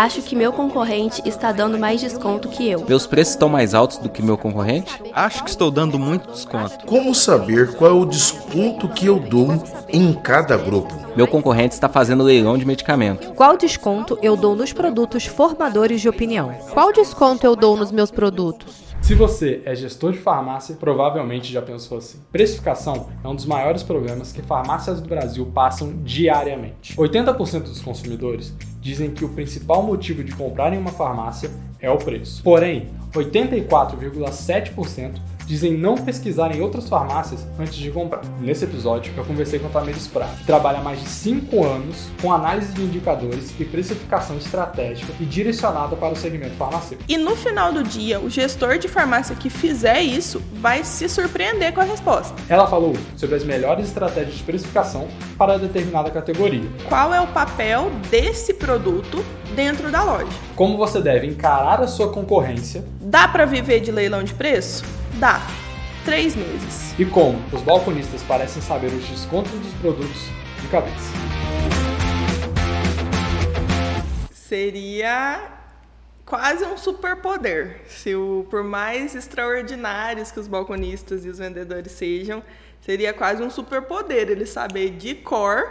Acho que meu concorrente está dando mais desconto que eu. Meus preços estão mais altos do que meu concorrente? Acho que estou dando muito desconto. Como saber qual é o desconto que eu dou em cada grupo? Meu concorrente está fazendo leilão de medicamento. Qual desconto eu dou nos produtos formadores de opinião? Qual desconto eu dou nos meus produtos? Se você é gestor de farmácia, provavelmente já pensou assim. Precificação é um dos maiores problemas que farmácias do Brasil passam diariamente. 80% dos consumidores dizem que o principal motivo de comprar em uma farmácia é o preço. Porém, 84,7% dizem não pesquisar em outras farmácias antes de comprar. Nesse episódio, eu conversei com a Tamires Prado, que trabalha há mais de 5 anos com análise de indicadores e precificação estratégica e direcionada para o segmento farmacêutico. E no final do dia, o gestor de farmácia que fizer isso vai se surpreender com a resposta. Ela falou sobre as melhores estratégias de precificação para determinada categoria. Qual é o papel desse produto dentro da loja? Como você deve encarar a sua concorrência? Dá para viver de leilão de preço? Dá. Três meses. E como os balconistas parecem saber os descontos dos produtos de cabeça. Seria quase um superpoder. Se o, por mais extraordinários que os balconistas e os vendedores sejam, seria quase um superpoder ele saber de cor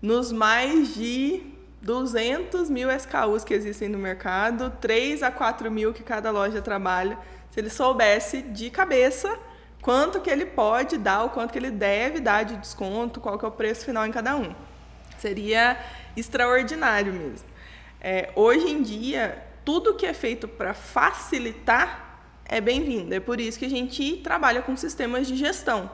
nos mais de 200 mil SKUs que existem no mercado, 3 a 4 mil que cada loja trabalha se ele soubesse de cabeça quanto que ele pode dar, o quanto que ele deve dar de desconto, qual que é o preço final em cada um. Seria extraordinário mesmo. É, hoje em dia, tudo que é feito para facilitar é bem-vindo. É por isso que a gente trabalha com sistemas de gestão.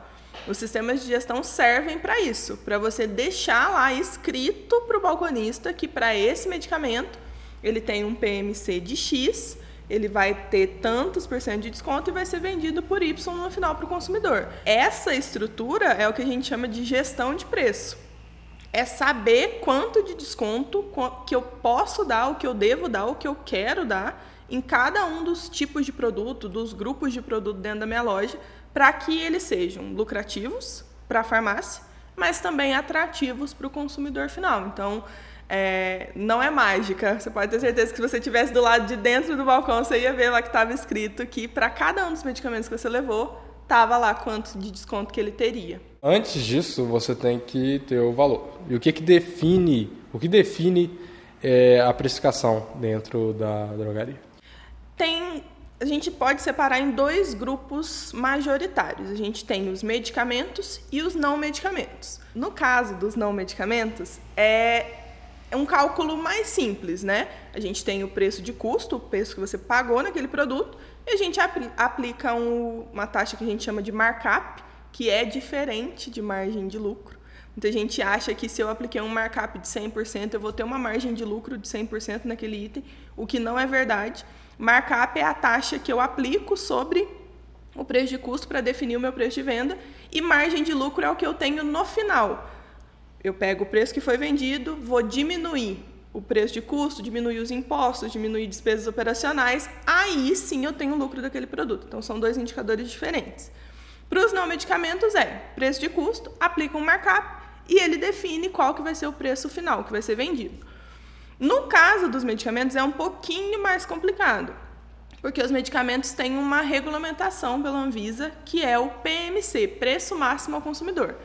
Os sistemas de gestão servem para isso, para você deixar lá escrito para o balconista que para esse medicamento ele tem um PMC de X ele vai ter tantos por cento de desconto e vai ser vendido por Y no final para o consumidor. Essa estrutura é o que a gente chama de gestão de preço. É saber quanto de desconto que eu posso dar, o que eu devo dar, o que eu quero dar em cada um dos tipos de produto, dos grupos de produto dentro da minha loja, para que eles sejam lucrativos para a farmácia, mas também atrativos para o consumidor final. Então, é, não é mágica. Você pode ter certeza que se você estivesse do lado de dentro do balcão, você ia ver lá que estava escrito que para cada um dos medicamentos que você levou, estava lá quanto de desconto que ele teria. Antes disso, você tem que ter o valor. E o que, que define, o que define é, a precificação dentro da drogaria? Tem a gente pode separar em dois grupos majoritários. A gente tem os medicamentos e os não medicamentos. No caso dos não medicamentos, é é um cálculo mais simples, né? A gente tem o preço de custo, o preço que você pagou naquele produto, e a gente aplica um, uma taxa que a gente chama de markup, que é diferente de margem de lucro. Muita gente acha que se eu apliquei um markup de 100%, eu vou ter uma margem de lucro de 100% naquele item, o que não é verdade. Markup é a taxa que eu aplico sobre o preço de custo para definir o meu preço de venda, e margem de lucro é o que eu tenho no final. Eu pego o preço que foi vendido, vou diminuir o preço de custo, diminuir os impostos, diminuir despesas operacionais, aí sim eu tenho lucro daquele produto. Então são dois indicadores diferentes. Para os não medicamentos é preço de custo, aplica um markup e ele define qual que vai ser o preço final que vai ser vendido. No caso dos medicamentos é um pouquinho mais complicado, porque os medicamentos têm uma regulamentação pela Anvisa que é o PMC, preço máximo ao consumidor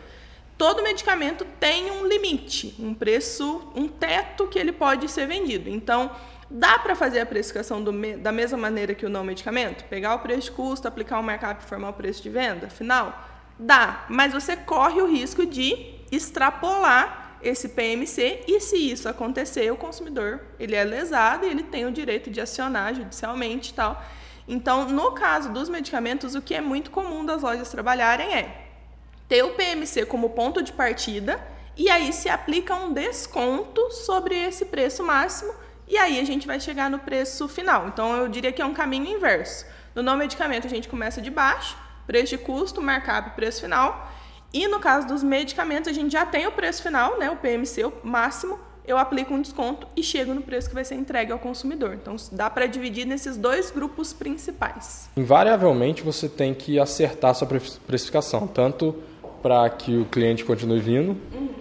todo medicamento tem um limite, um preço, um teto que ele pode ser vendido. Então, dá para fazer a precificação do, da mesma maneira que o não medicamento? Pegar o preço de custo, aplicar o markup e formar o preço de venda final? Dá, mas você corre o risco de extrapolar esse PMC e se isso acontecer, o consumidor ele é lesado e ele tem o direito de acionar judicialmente e tal. Então, no caso dos medicamentos, o que é muito comum das lojas trabalharem é ter o PMC como ponto de partida e aí se aplica um desconto sobre esse preço máximo e aí a gente vai chegar no preço final. Então eu diria que é um caminho inverso. No não medicamento a gente começa de baixo, preço de custo, markup, preço final. E no caso dos medicamentos a gente já tem o preço final, né, o PMC o máximo, eu aplico um desconto e chego no preço que vai ser entregue ao consumidor. Então dá para dividir nesses dois grupos principais. Invariavelmente você tem que acertar sua precificação, tanto para que o cliente continue vindo,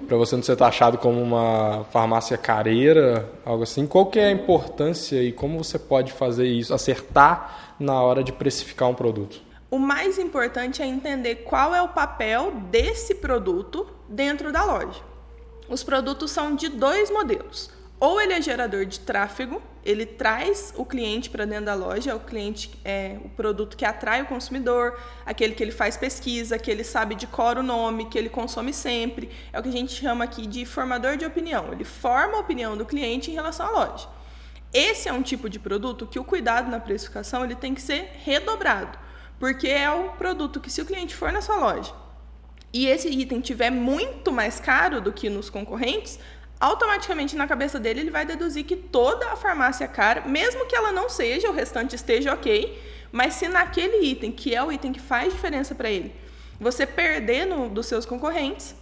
para você não ser taxado como uma farmácia careira, algo assim. Qual que é a importância e como você pode fazer isso, acertar na hora de precificar um produto? O mais importante é entender qual é o papel desse produto dentro da loja. Os produtos são de dois modelos. Ou ele é gerador de tráfego, ele traz o cliente para dentro da loja, o cliente é o produto que atrai o consumidor, aquele que ele faz pesquisa, que ele sabe de cor o nome, que ele consome sempre. É o que a gente chama aqui de formador de opinião. Ele forma a opinião do cliente em relação à loja. Esse é um tipo de produto que o cuidado na precificação ele tem que ser redobrado, porque é o produto que se o cliente for na sua loja e esse item tiver muito mais caro do que nos concorrentes, automaticamente na cabeça dele ele vai deduzir que toda a farmácia é cara, mesmo que ela não seja, o restante esteja ok, mas se naquele item, que é o item que faz diferença para ele, você perder no, dos seus concorrentes,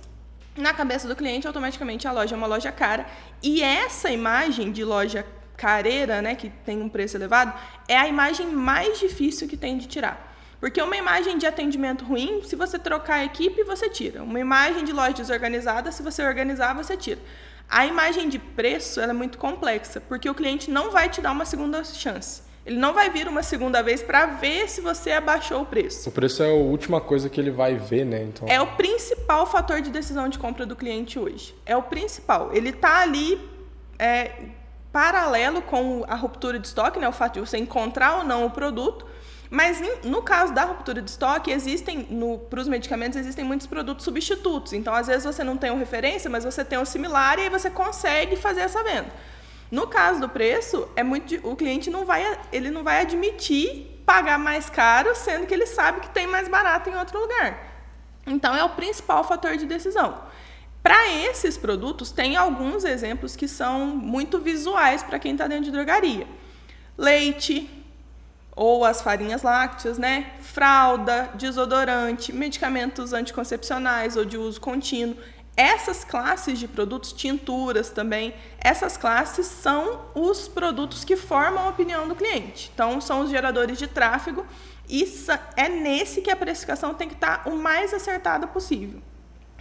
na cabeça do cliente, automaticamente a loja é uma loja cara. E essa imagem de loja careira, né, que tem um preço elevado, é a imagem mais difícil que tem de tirar. Porque uma imagem de atendimento ruim, se você trocar a equipe, você tira. Uma imagem de loja desorganizada, se você organizar, você tira. A imagem de preço é muito complexa, porque o cliente não vai te dar uma segunda chance. Ele não vai vir uma segunda vez para ver se você abaixou o preço. O preço é a última coisa que ele vai ver, né? Então... É o principal fator de decisão de compra do cliente hoje. É o principal. Ele está ali é, paralelo com a ruptura de estoque, né? O fato de você encontrar ou não o produto. Mas no caso da ruptura de estoque, existem, para os medicamentos, existem muitos produtos substitutos. Então, às vezes, você não tem uma referência, mas você tem um similar e aí você consegue fazer essa venda. No caso do preço, é muito, o cliente não vai, ele não vai admitir pagar mais caro, sendo que ele sabe que tem mais barato em outro lugar. Então, é o principal fator de decisão. Para esses produtos, tem alguns exemplos que são muito visuais para quem está dentro de drogaria. Leite, ou as farinhas lácteas, né? Fralda, desodorante, medicamentos anticoncepcionais ou de uso contínuo. Essas classes de produtos, tinturas também, essas classes são os produtos que formam a opinião do cliente. Então, são os geradores de tráfego e é nesse que a precificação tem que estar o mais acertada possível.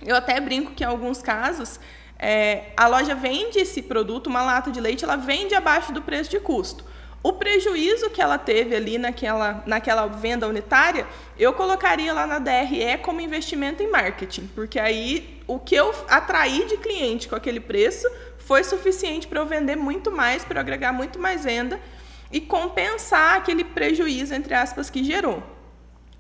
Eu até brinco que em alguns casos é, a loja vende esse produto, uma lata de leite, ela vende abaixo do preço de custo. O prejuízo que ela teve ali naquela, naquela venda unitária, eu colocaria lá na DRE como investimento em marketing, porque aí o que eu atraí de cliente com aquele preço foi suficiente para eu vender muito mais, para agregar muito mais venda e compensar aquele prejuízo, entre aspas, que gerou.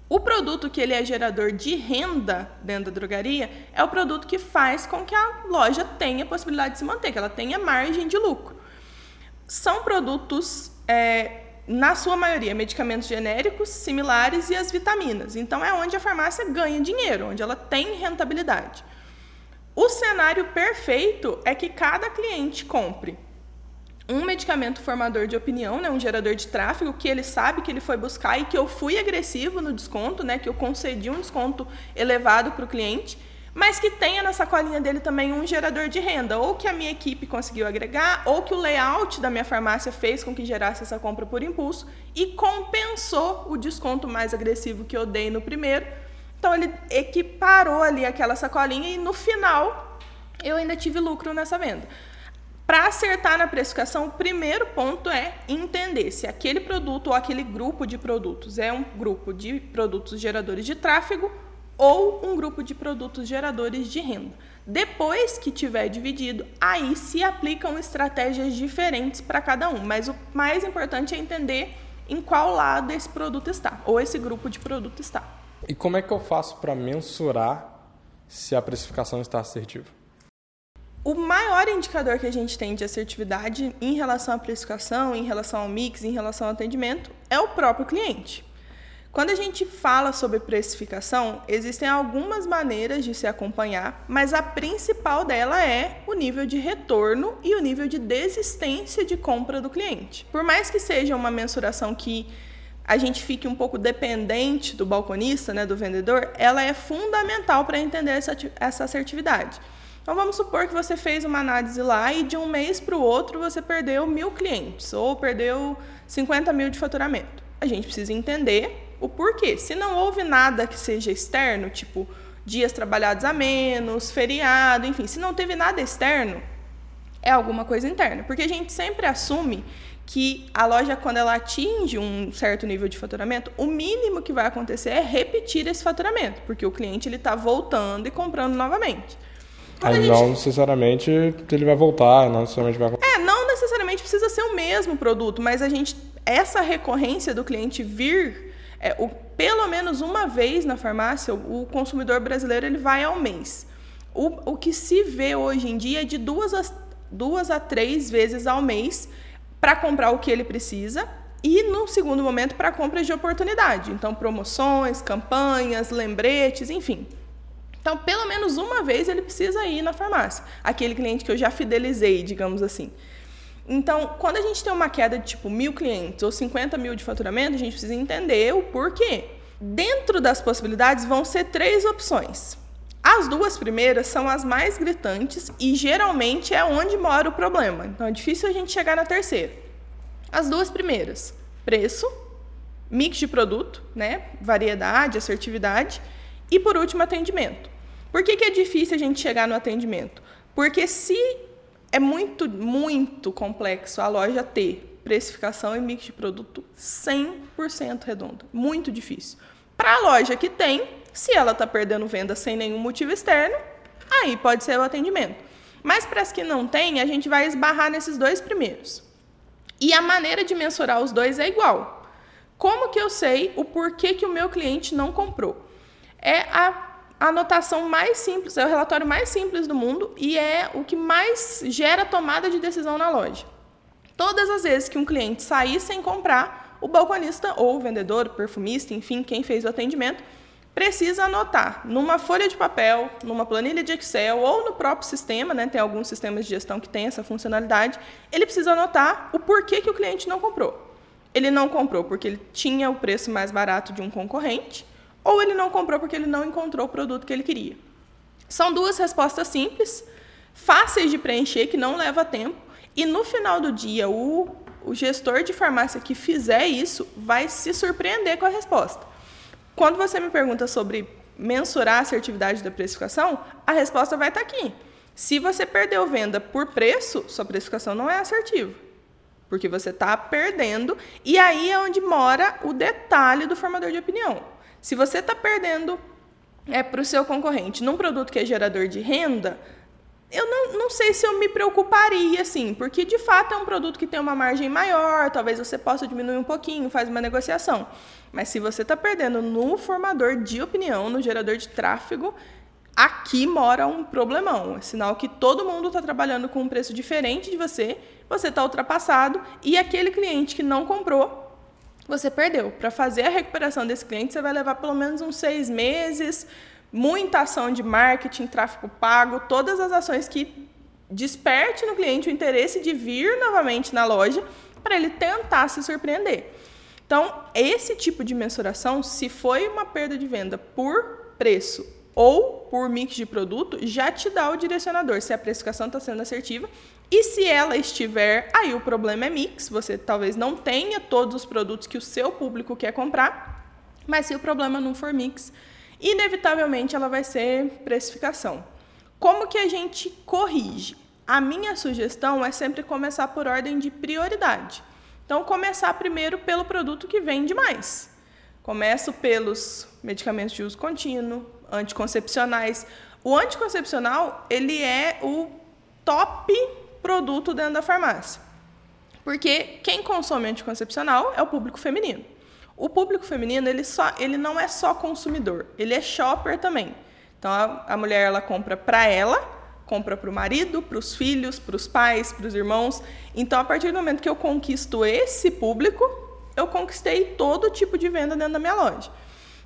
O produto que ele é gerador de renda dentro da drogaria é o produto que faz com que a loja tenha possibilidade de se manter, que ela tenha margem de lucro. São produtos é, na sua maioria, medicamentos genéricos, similares e as vitaminas. Então, é onde a farmácia ganha dinheiro, onde ela tem rentabilidade. O cenário perfeito é que cada cliente compre um medicamento formador de opinião, né, um gerador de tráfego, que ele sabe que ele foi buscar e que eu fui agressivo no desconto, né, que eu concedi um desconto elevado para o cliente mas que tenha na sacolinha dele também um gerador de renda, ou que a minha equipe conseguiu agregar, ou que o layout da minha farmácia fez com que gerasse essa compra por impulso e compensou o desconto mais agressivo que eu dei no primeiro. Então ele equiparou ali aquela sacolinha e no final eu ainda tive lucro nessa venda. Para acertar na precificação, o primeiro ponto é entender se aquele produto ou aquele grupo de produtos é um grupo de produtos geradores de tráfego ou um grupo de produtos geradores de renda. Depois que tiver dividido, aí se aplicam estratégias diferentes para cada um, mas o mais importante é entender em qual lado esse produto está, ou esse grupo de produto está. E como é que eu faço para mensurar se a precificação está assertiva? O maior indicador que a gente tem de assertividade em relação à precificação, em relação ao mix, em relação ao atendimento, é o próprio cliente. Quando a gente fala sobre precificação, existem algumas maneiras de se acompanhar, mas a principal dela é o nível de retorno e o nível de desistência de compra do cliente. Por mais que seja uma mensuração que a gente fique um pouco dependente do balconista, né, do vendedor, ela é fundamental para entender essa, essa assertividade. Então vamos supor que você fez uma análise lá e de um mês para o outro você perdeu mil clientes ou perdeu 50 mil de faturamento. A gente precisa entender o porquê. Se não houve nada que seja externo, tipo dias trabalhados a menos, feriado, enfim, se não teve nada externo, é alguma coisa interna. Porque a gente sempre assume que a loja, quando ela atinge um certo nível de faturamento, o mínimo que vai acontecer é repetir esse faturamento, porque o cliente ele está voltando e comprando novamente. Aí gente... não necessariamente ele vai voltar, não necessariamente vai. É, não necessariamente precisa ser o mesmo produto, mas a gente essa recorrência do cliente vir é, o, pelo menos uma vez na farmácia, o, o consumidor brasileiro ele vai ao mês. O, o que se vê hoje em dia é de duas a, duas a três vezes ao mês para comprar o que ele precisa e, no segundo momento, para compras de oportunidade. Então, promoções, campanhas, lembretes, enfim. Então, pelo menos uma vez ele precisa ir na farmácia. Aquele cliente que eu já fidelizei, digamos assim. Então, quando a gente tem uma queda de tipo mil clientes ou 50 mil de faturamento, a gente precisa entender o porquê. Dentro das possibilidades vão ser três opções. As duas primeiras são as mais gritantes e geralmente é onde mora o problema. Então é difícil a gente chegar na terceira. As duas primeiras: preço, mix de produto, né? variedade, assertividade e por último atendimento. Por que, que é difícil a gente chegar no atendimento? Porque se é muito, muito complexo a loja ter precificação e mix de produto 100% redondo. Muito difícil. Para a loja que tem, se ela está perdendo venda sem nenhum motivo externo, aí pode ser o atendimento. Mas para as que não tem, a gente vai esbarrar nesses dois primeiros. E a maneira de mensurar os dois é igual. Como que eu sei o porquê que o meu cliente não comprou? É a anotação mais simples, é o relatório mais simples do mundo e é o que mais gera tomada de decisão na loja. Todas as vezes que um cliente sair sem comprar, o balconista ou o vendedor, o perfumista, enfim, quem fez o atendimento, precisa anotar numa folha de papel, numa planilha de Excel ou no próprio sistema, né? Tem alguns sistemas de gestão que têm essa funcionalidade. Ele precisa anotar o porquê que o cliente não comprou. Ele não comprou porque ele tinha o preço mais barato de um concorrente, ou ele não comprou porque ele não encontrou o produto que ele queria. São duas respostas simples, fáceis de preencher, que não leva tempo, e no final do dia o, o gestor de farmácia que fizer isso vai se surpreender com a resposta. Quando você me pergunta sobre mensurar a assertividade da precificação, a resposta vai estar aqui. Se você perdeu venda por preço, sua precificação não é assertiva. Porque você está perdendo, e aí é onde mora o detalhe do formador de opinião. Se você está perdendo é, para o seu concorrente num produto que é gerador de renda, eu não, não sei se eu me preocuparia, assim, porque de fato é um produto que tem uma margem maior, talvez você possa diminuir um pouquinho, faz uma negociação. Mas se você está perdendo no formador de opinião, no gerador de tráfego, aqui mora um problemão. É sinal que todo mundo está trabalhando com um preço diferente de você, você está ultrapassado e aquele cliente que não comprou, você perdeu. Para fazer a recuperação desse cliente, você vai levar pelo menos uns seis meses, muita ação de marketing, tráfego pago, todas as ações que desperte no cliente o interesse de vir novamente na loja para ele tentar se surpreender. Então, esse tipo de mensuração, se foi uma perda de venda por preço ou por mix de produto, já te dá o direcionador se a precificação está sendo assertiva. E se ela estiver, aí o problema é mix. Você talvez não tenha todos os produtos que o seu público quer comprar, mas se o problema não for mix, inevitavelmente ela vai ser precificação. Como que a gente corrige? A minha sugestão é sempre começar por ordem de prioridade. Então, começar primeiro pelo produto que vende mais. Começo pelos medicamentos de uso contínuo, anticoncepcionais. O anticoncepcional, ele é o top produto dentro da farmácia. Porque quem consome anticoncepcional é o público feminino. O público feminino, ele, só, ele não é só consumidor, ele é shopper também. Então, a, a mulher, ela compra para ela, compra para o marido, para os filhos, para os pais, para os irmãos. Então, a partir do momento que eu conquisto esse público, eu conquistei todo tipo de venda dentro da minha loja.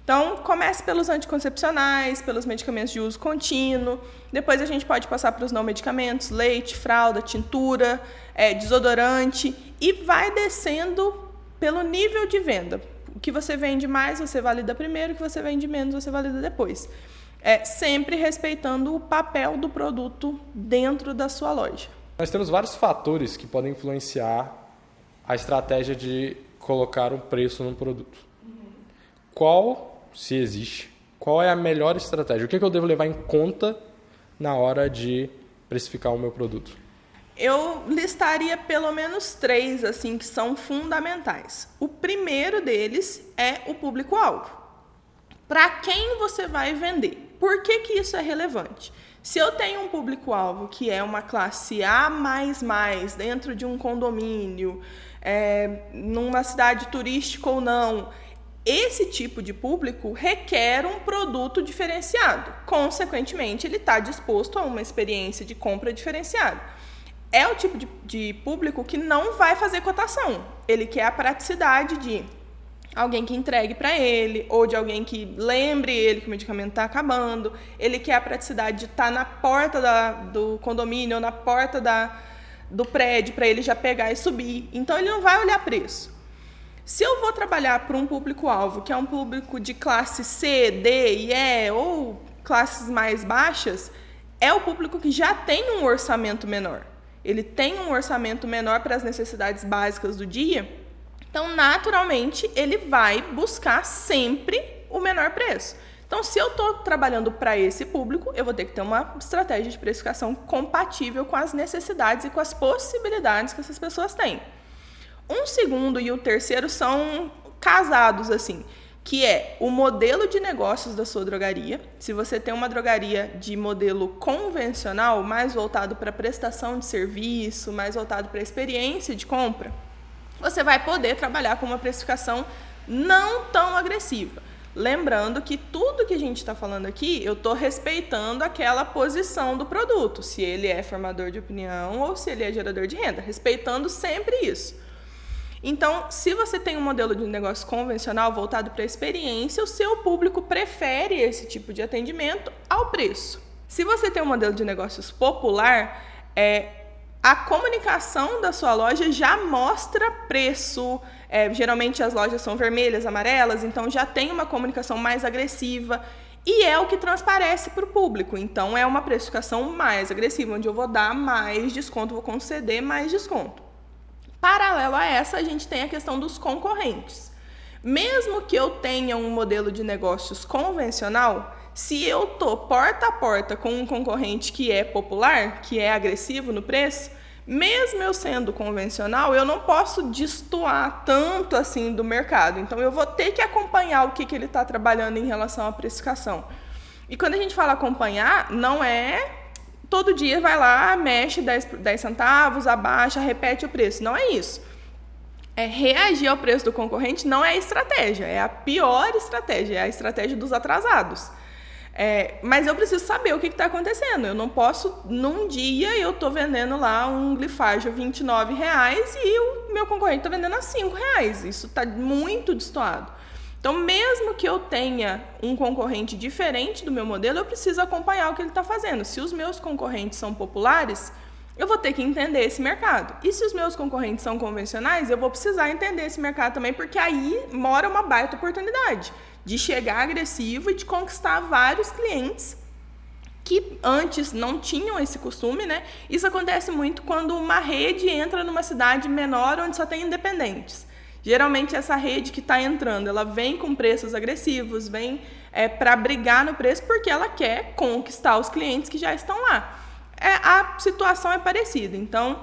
Então, comece pelos anticoncepcionais, pelos medicamentos de uso contínuo. Depois a gente pode passar para os não medicamentos, leite, fralda, tintura, é, desodorante e vai descendo pelo nível de venda. O que você vende mais, você valida primeiro, o que você vende menos, você valida depois. É, sempre respeitando o papel do produto dentro da sua loja. Nós temos vários fatores que podem influenciar a estratégia de colocar um preço num produto. Qual, se existe, qual é a melhor estratégia? O que, que eu devo levar em conta na hora de precificar o meu produto? Eu listaria pelo menos três assim que são fundamentais. O primeiro deles é o público-alvo. Para quem você vai vender? Por que, que isso é relevante? Se eu tenho um público-alvo que é uma classe A dentro de um condomínio, é, numa cidade turística ou não, esse tipo de público requer um produto diferenciado. Consequentemente, ele está disposto a uma experiência de compra diferenciada. É o tipo de, de, público que não vai fazer cotação. Ele quer a praticidade de alguém que entregue para ele, ou de alguém que lembre ele que o medicamento está acabando. Ele quer a praticidade de estar tá na porta da, do condomínio ou na porta da, do prédio para ele já pegar e subir. Então, ele não vai olhar preço. Se eu vou trabalhar para um público-alvo que é um público de classe C, D e E ou classes mais baixas, é o público que já tem um orçamento menor. Ele tem um orçamento menor para as necessidades básicas do dia, então naturalmente ele vai buscar sempre o menor preço. Então, se eu estou trabalhando para esse público, eu vou ter que ter uma estratégia de precificação compatível com as necessidades e com as possibilidades que essas pessoas têm. Um segundo e o terceiro são casados, assim, que é o modelo de negócios da sua drogaria. Se você tem uma drogaria de modelo convencional, mais voltado para prestação de serviço, mais voltado para experiência de compra, você vai poder trabalhar com uma precificação não tão agressiva. Lembrando que tudo que a gente está falando aqui, eu estou respeitando aquela posição do produto, se ele é formador de opinião ou se ele é gerador de renda, respeitando sempre isso. Então, se você tem um modelo de negócio convencional voltado para a experiência, o seu público prefere esse tipo de atendimento ao preço. Se você tem um modelo de negócios popular, é, a comunicação da sua loja já mostra preço. É, geralmente as lojas são vermelhas, amarelas, então já tem uma comunicação mais agressiva e é o que transparece para o público. Então é uma precificação mais agressiva, onde eu vou dar mais desconto, vou conceder mais desconto. Paralelo a essa, a gente tem a questão dos concorrentes. Mesmo que eu tenha um modelo de negócios convencional, se eu tô porta a porta com um concorrente que é popular, que é agressivo no preço, mesmo eu sendo convencional, eu não posso destoar tanto assim do mercado. Então eu vou ter que acompanhar o que, que ele está trabalhando em relação à precificação. E quando a gente fala acompanhar, não é todo dia vai lá, mexe 10, 10 centavos, abaixa, repete o preço. Não é isso. É reagir ao preço do concorrente não é estratégia, é a pior estratégia, é a estratégia dos atrasados. É, mas eu preciso saber o que está acontecendo. Eu não posso, num dia, eu estou vendendo lá um glifágio a 29 reais e o meu concorrente está vendendo a 5 reais. Isso está muito destoado. Então, mesmo que eu tenha um concorrente diferente do meu modelo, eu preciso acompanhar o que ele está fazendo. Se os meus concorrentes são populares, eu vou ter que entender esse mercado. E se os meus concorrentes são convencionais, eu vou precisar entender esse mercado também, porque aí mora uma baita oportunidade de chegar agressivo e de conquistar vários clientes que antes não tinham esse costume, né? Isso acontece muito quando uma rede entra numa cidade menor onde só tem independentes. Geralmente essa rede que está entrando, ela vem com preços agressivos, vem é, para brigar no preço porque ela quer conquistar os clientes que já estão lá. É, a situação é parecida. Então,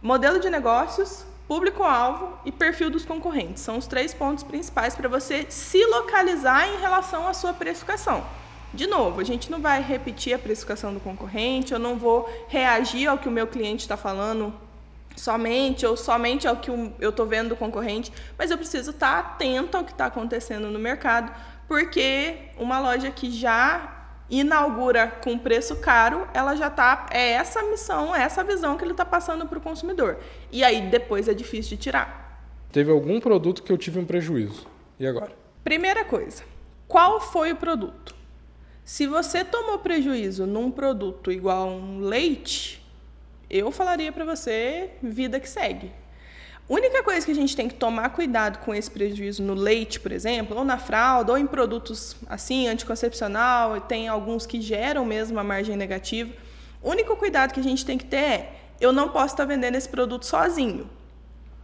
modelo de negócios, público-alvo e perfil dos concorrentes são os três pontos principais para você se localizar em relação à sua precificação. De novo, a gente não vai repetir a precificação do concorrente, eu não vou reagir ao que o meu cliente está falando somente ou somente ao que eu estou vendo do concorrente, mas eu preciso estar tá atento ao que está acontecendo no mercado, porque uma loja que já inaugura com preço caro, ela já está é essa missão, é essa visão que ele está passando para o consumidor. E aí depois é difícil de tirar. Teve algum produto que eu tive um prejuízo. E agora? Primeira coisa, qual foi o produto? Se você tomou prejuízo num produto igual um leite, eu falaria para você vida que segue. Única coisa que a gente tem que tomar cuidado com esse prejuízo no leite, por exemplo, ou na fralda, ou em produtos assim, anticoncepcional, tem alguns que geram mesmo a margem negativa. O único cuidado que a gente tem que ter é: eu não posso estar vendendo esse produto sozinho.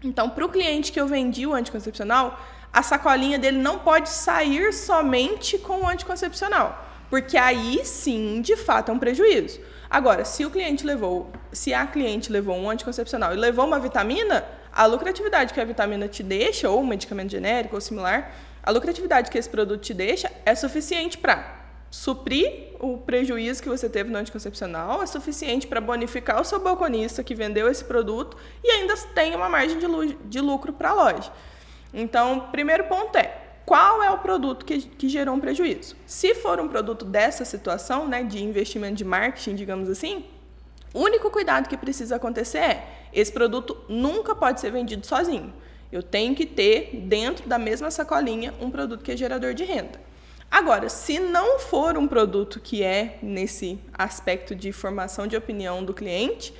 Então, para o cliente que eu vendi o anticoncepcional, a sacolinha dele não pode sair somente com o anticoncepcional, porque aí sim, de fato, é um prejuízo. Agora, se o cliente levou, se a cliente levou um anticoncepcional e levou uma vitamina, a lucratividade que a vitamina te deixa, ou um medicamento genérico ou similar, a lucratividade que esse produto te deixa é suficiente para suprir o prejuízo que você teve no anticoncepcional, é suficiente para bonificar o seu balconista que vendeu esse produto e ainda tem uma margem de lucro para a loja. Então, primeiro ponto é qual é o produto que, que gerou um prejuízo. Se for um produto dessa situação, né, de investimento de marketing, digamos assim, o único cuidado que precisa acontecer é esse produto nunca pode ser vendido sozinho. Eu tenho que ter dentro da mesma sacolinha um produto que é gerador de renda. Agora, se não for um produto que é nesse aspecto de formação de opinião do cliente,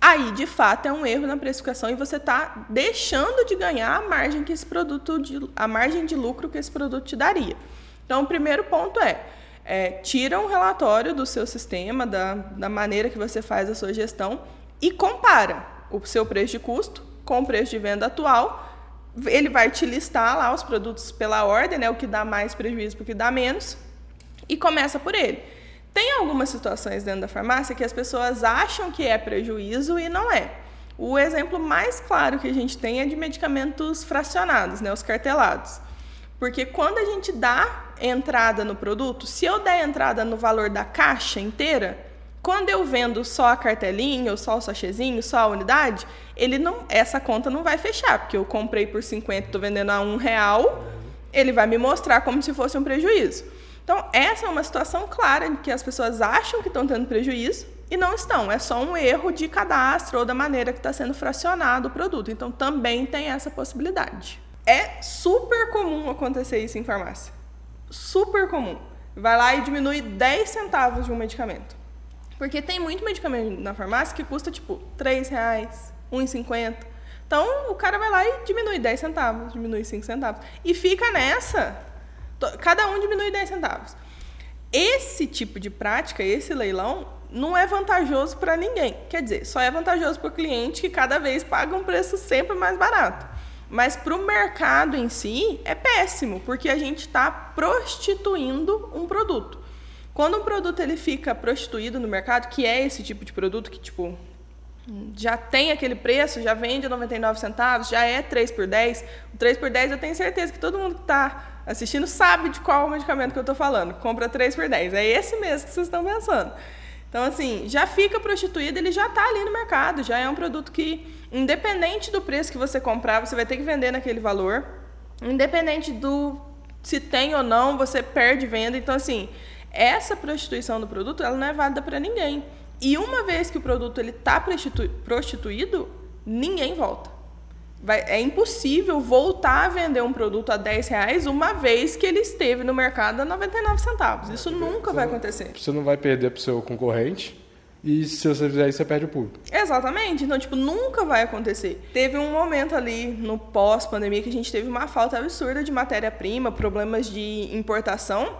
aí de fato é um erro na precificação e você está deixando de ganhar a margem que esse produto, de, a margem de lucro que esse produto te daria. Então, o primeiro ponto é, é tira um relatório do seu sistema, da, da maneira que você faz a sua gestão e compara o seu preço de custo com o preço de venda atual ele vai te listar lá os produtos pela ordem, né, o que dá mais prejuízo, o que dá menos, e começa por ele. Tem algumas situações dentro da farmácia que as pessoas acham que é prejuízo e não é. O exemplo mais claro que a gente tem é de medicamentos fracionados, né, os cartelados. Porque quando a gente dá entrada no produto, se eu der entrada no valor da caixa inteira, quando eu vendo só a cartelinha, ou só o sachêzinho, só a unidade, ele não, essa conta não vai fechar, porque eu comprei por 50, estou vendendo a um real, ele vai me mostrar como se fosse um prejuízo. Então, essa é uma situação clara em que as pessoas acham que estão tendo prejuízo e não estão. É só um erro de cadastro ou da maneira que está sendo fracionado o produto. Então, também tem essa possibilidade. É super comum acontecer isso em farmácia. Super comum. Vai lá e diminui 10 centavos de um medicamento. Porque tem muito medicamento na farmácia que custa tipo 3 reais, 1,50. Então o cara vai lá e diminui 10 centavos, diminui 5 centavos. E fica nessa. Cada um diminui 10 centavos. Esse tipo de prática, esse leilão, não é vantajoso para ninguém. Quer dizer, só é vantajoso para o cliente que cada vez paga um preço sempre mais barato. Mas para o mercado em si é péssimo, porque a gente está prostituindo um produto. Quando um produto ele fica prostituído no mercado, que é esse tipo de produto que tipo já tem aquele preço, já vende 99 centavos, já é 3 por 10. O 3 por 10 eu tenho certeza que todo mundo que está assistindo sabe de qual medicamento que eu estou falando. Compra 3 por 10. É esse mesmo que vocês estão pensando. Então, assim, já fica prostituído, ele já está ali no mercado, já é um produto que, independente do preço que você comprar, você vai ter que vender naquele valor. Independente do se tem ou não, você perde venda. Então, assim, essa prostituição do produto ela não é válida para ninguém. E uma vez que o produto ele está prostituído, ninguém volta. Vai, é impossível voltar a vender um produto a 10 reais uma vez que ele esteve no mercado a 99 centavos. Isso nunca vai acontecer. Você não vai perder para o seu concorrente. E se você fizer isso, você perde o público. Exatamente. Então, tipo, nunca vai acontecer. Teve um momento ali no pós-pandemia que a gente teve uma falta absurda de matéria-prima, problemas de importação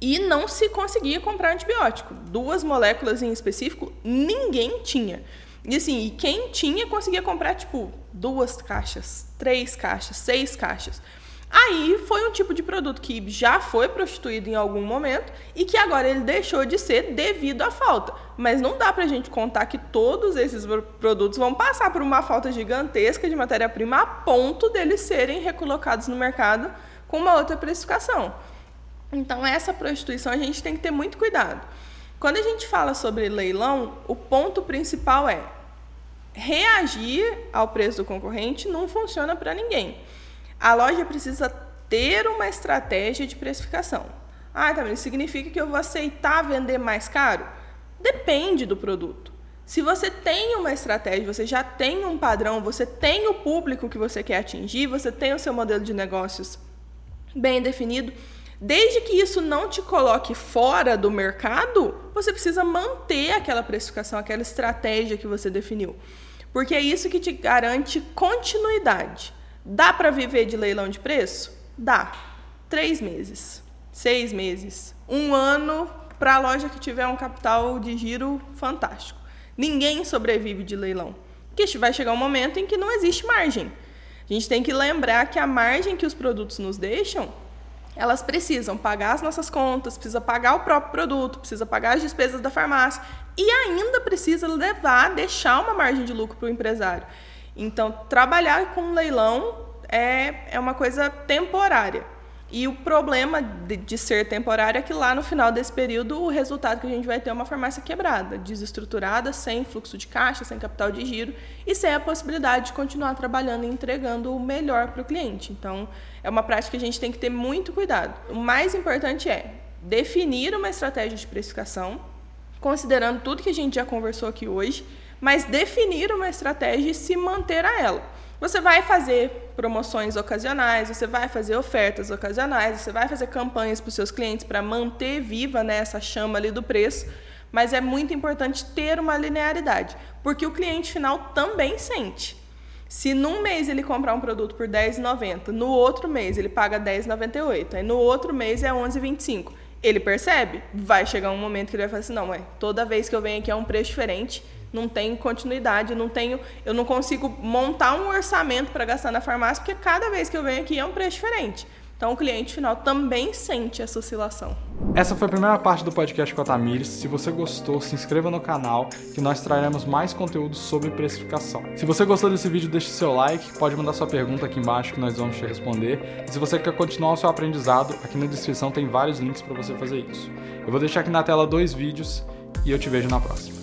e não se conseguia comprar antibiótico. Duas moléculas em específico, ninguém tinha. E assim, e quem tinha conseguia comprar tipo duas caixas, três caixas, seis caixas. Aí foi um tipo de produto que já foi prostituído em algum momento e que agora ele deixou de ser devido à falta. Mas não dá pra gente contar que todos esses produtos vão passar por uma falta gigantesca de matéria-prima a ponto deles serem recolocados no mercado com uma outra precificação. Então, essa prostituição a gente tem que ter muito cuidado. Quando a gente fala sobre leilão, o ponto principal é reagir ao preço do concorrente não funciona para ninguém. A loja precisa ter uma estratégia de precificação. Ah, tá, isso significa que eu vou aceitar vender mais caro? Depende do produto. Se você tem uma estratégia, você já tem um padrão, você tem o público que você quer atingir, você tem o seu modelo de negócios bem definido, Desde que isso não te coloque fora do mercado, você precisa manter aquela precificação, aquela estratégia que você definiu. Porque é isso que te garante continuidade. Dá para viver de leilão de preço? Dá. Três meses, seis meses, um ano para a loja que tiver um capital de giro fantástico. Ninguém sobrevive de leilão. Porque vai chegar um momento em que não existe margem. A gente tem que lembrar que a margem que os produtos nos deixam elas precisam pagar as nossas contas, precisa pagar o próprio produto, precisa pagar as despesas da farmácia e ainda precisa levar, deixar uma margem de lucro para o empresário. Então, trabalhar com leilão é, é uma coisa temporária. E o problema de, de, ser temporário é que lá no final desse período o resultado que a gente vai ter é uma farmácia quebrada, desestruturada, sem fluxo de caixa, sem capital de giro e sem a possibilidade de continuar trabalhando e entregando o melhor para o cliente. Então, é uma prática que a gente tem que ter muito cuidado. O mais importante é definir uma estratégia de precificação, considerando tudo que a gente já conversou aqui hoje, mas definir uma estratégia e se manter a ela. Você vai fazer promoções ocasionais, você vai fazer ofertas ocasionais, você vai fazer campanhas para os seus clientes para manter viva né, essa chama ali do preço, mas é muito importante ter uma linearidade, porque o cliente final também sente. Se num mês ele comprar um produto por R$10,90, no outro mês ele paga R$10,98, aí no outro mês é R$11,25, ele percebe? Vai chegar um momento que ele vai falar assim, não, ué, toda vez que eu venho aqui é um preço diferente, não tem continuidade, não tenho, eu não consigo montar um orçamento para gastar na farmácia, porque cada vez que eu venho aqui é um preço diferente. Então o cliente final também sente essa oscilação. Essa foi a primeira parte do podcast com a Tamires. Se você gostou, se inscreva no canal que nós traremos mais conteúdo sobre precificação. Se você gostou desse vídeo, deixe seu like, pode mandar sua pergunta aqui embaixo que nós vamos te responder. E se você quer continuar o seu aprendizado, aqui na descrição tem vários links para você fazer isso. Eu vou deixar aqui na tela dois vídeos e eu te vejo na próxima.